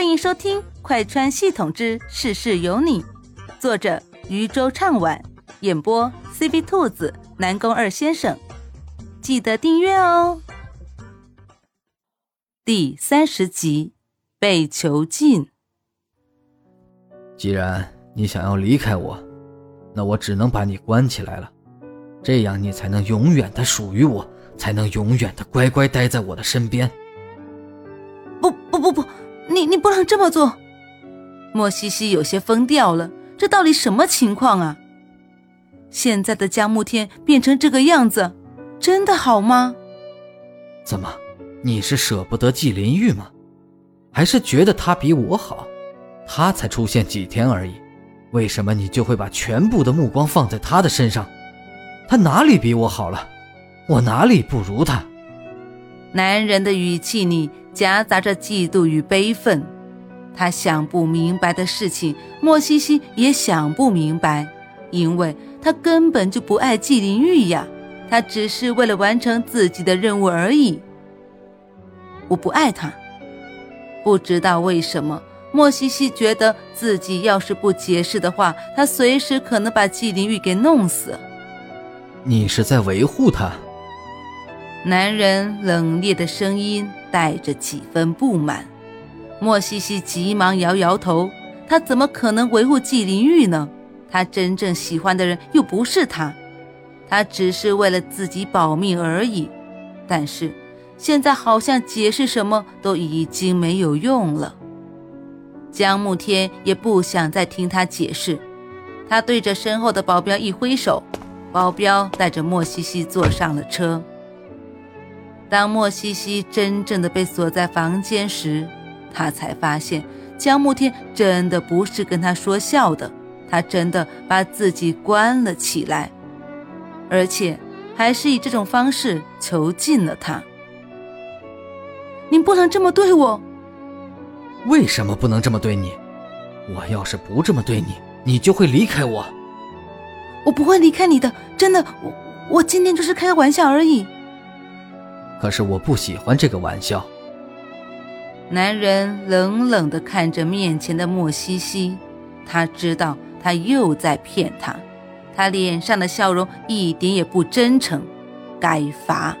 欢迎收听《快穿系统之事事有你》，作者渔舟唱晚，演播 CB 兔子、南宫二先生。记得订阅哦。第三十集，被囚禁。既然你想要离开我，那我只能把你关起来了，这样你才能永远的属于我，才能永远的乖乖待在我的身边。不不不不，你你不能这么做！莫西西有些疯掉了，这到底什么情况啊？现在的江慕天变成这个样子，真的好吗？怎么，你是舍不得季林玉吗？还是觉得他比我好？他才出现几天而已，为什么你就会把全部的目光放在他的身上？他哪里比我好了？我哪里不如他？男人的语气里夹杂着嫉妒与悲愤，他想不明白的事情，莫西西也想不明白，因为他根本就不爱季灵玉呀，他只是为了完成自己的任务而已。我不爱他，不知道为什么，莫西西觉得自己要是不解释的话，他随时可能把季灵玉给弄死。你是在维护他？男人冷冽的声音带着几分不满，莫西西急忙摇摇头。他怎么可能维护季灵玉呢？他真正喜欢的人又不是他，他只是为了自己保命而已。但是现在好像解释什么都已经没有用了。江慕天也不想再听他解释，他对着身后的保镖一挥手，保镖带着莫西西坐上了车。当莫西西真正的被锁在房间时，他才发现江慕天真的不是跟他说笑的，他真的把自己关了起来，而且还是以这种方式囚禁了他。您不能这么对我！为什么不能这么对你？我要是不这么对你，你就会离开我。我不会离开你的，真的，我我今天就是开个玩笑而已。可是我不喜欢这个玩笑。男人冷冷地看着面前的莫西西，他知道他又在骗他，他脸上的笑容一点也不真诚。该罚！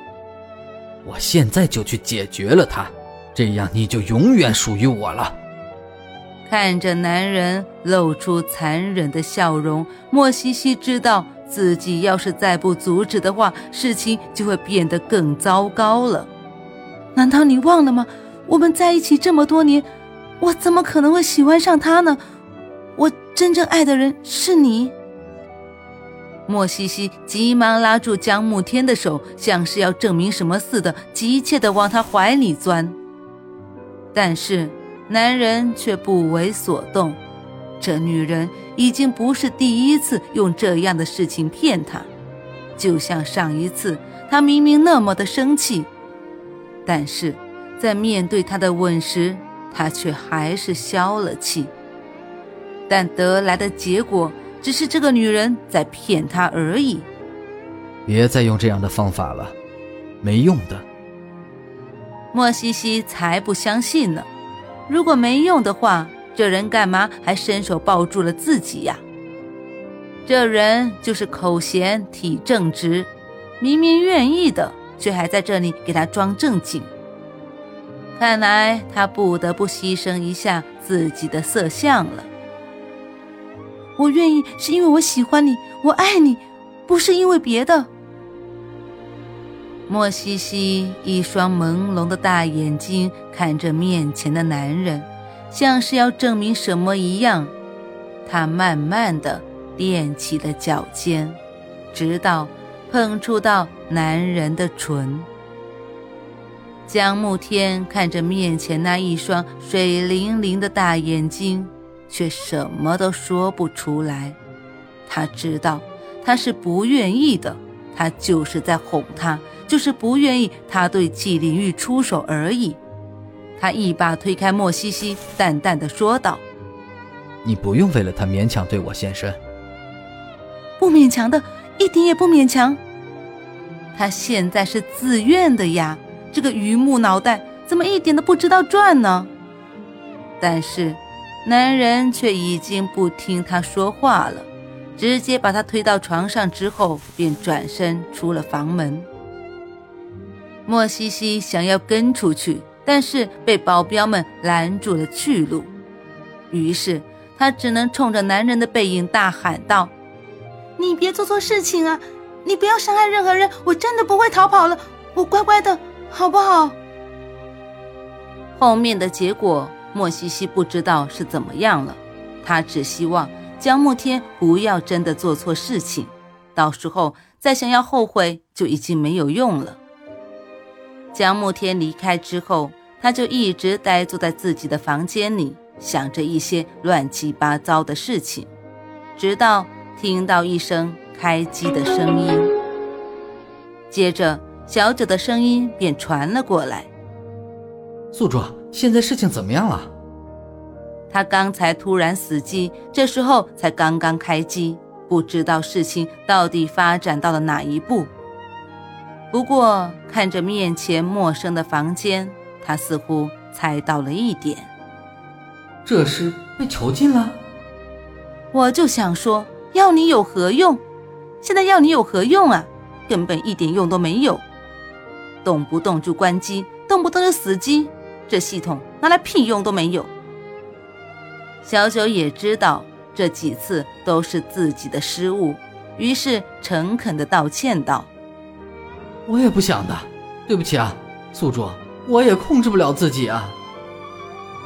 我现在就去解决了他，这样你就永远属于我了。看着男人露出残忍的笑容，莫西西知道。自己要是再不阻止的话，事情就会变得更糟糕了。难道你忘了吗？我们在一起这么多年，我怎么可能会喜欢上他呢？我真正爱的人是你。莫西西急忙拉住江慕天的手，像是要证明什么似的，急切地往他怀里钻。但是男人却不为所动。这女人已经不是第一次用这样的事情骗他，就像上一次，他明明那么的生气，但是在面对他的吻时，他却还是消了气。但得来的结果只是这个女人在骗他而已。别再用这样的方法了，没用的。莫西西才不相信呢，如果没用的话。这人干嘛还伸手抱住了自己呀？这人就是口闲体正直，明明愿意的，却还在这里给他装正经。看来他不得不牺牲一下自己的色相了。我愿意是因为我喜欢你，我爱你，不是因为别的。莫西西一双朦胧的大眼睛看着面前的男人。像是要证明什么一样，他慢慢的踮起了脚尖，直到碰触到男人的唇。江慕天看着面前那一双水灵灵的大眼睛，却什么都说不出来。他知道他是不愿意的，他就是在哄他，就是不愿意他对季灵玉出手而已。他一把推开莫西西，淡淡的说道：“你不用为了他勉强对我献身，不勉强的，一点也不勉强。他现在是自愿的呀，这个榆木脑袋怎么一点都不知道转呢？”但是男人却已经不听他说话了，直接把他推到床上之后，便转身出了房门。莫西西想要跟出去，但是被保镖们拦住了去路，于是他只能冲着男人的背影大喊道：“你别做错事情啊！你不要伤害任何人，我真的不会逃跑了，我乖乖的，好不好？”后面的结果，莫西西不知道是怎么样了。他只希望江慕天不要真的做错事情，到时候再想要后悔就已经没有用了。江慕天离开之后，他就一直呆坐在自己的房间里，想着一些乱七八糟的事情，直到听到一声开机的声音，接着小九的声音便传了过来。宿主，现在事情怎么样了？他刚才突然死机，这时候才刚刚开机，不知道事情到底发展到了哪一步。不过看着面前陌生的房间，他似乎猜到了一点。这是被囚禁了？我就想说，要你有何用？现在要你有何用啊？根本一点用都没有，动不动就关机，动不动就死机。这系统拿来屁用都没有。小九也知道这几次都是自己的失误，于是诚恳的道歉道：“我也不想的，对不起啊，宿主，我也控制不了自己啊。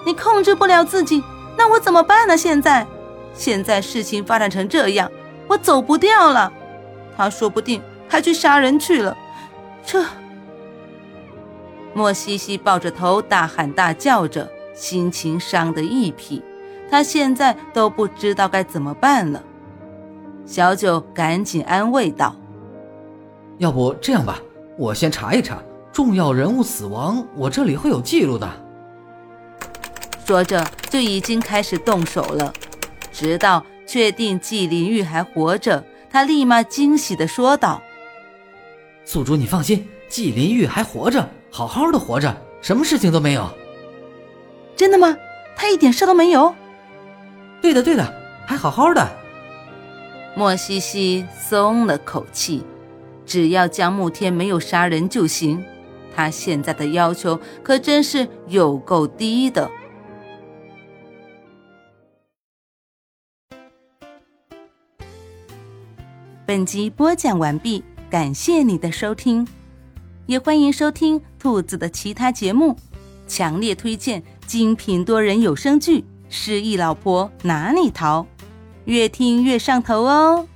你控制不了自己，那我怎么办呢？现在，现在事情发展成这样，我走不掉了。他说不定还去杀人去了，这……”莫西西抱着头大喊大叫着，心情伤得一匹。他现在都不知道该怎么办了。小九赶紧安慰道：“要不这样吧，我先查一查重要人物死亡，我这里会有记录的。”说着就已经开始动手了。直到确定季林玉还活着，他立马惊喜地说道：“宿主，你放心，季林玉还活着。”好好的活着，什么事情都没有。真的吗？他一点事都没有？对的，对的，还好好的。莫西西松了口气，只要江慕天没有杀人就行。他现在的要求可真是有够低的。本集播讲完毕，感谢你的收听。也欢迎收听兔子的其他节目，强烈推荐精品多人有声剧《失忆老婆哪里逃》，越听越上头哦。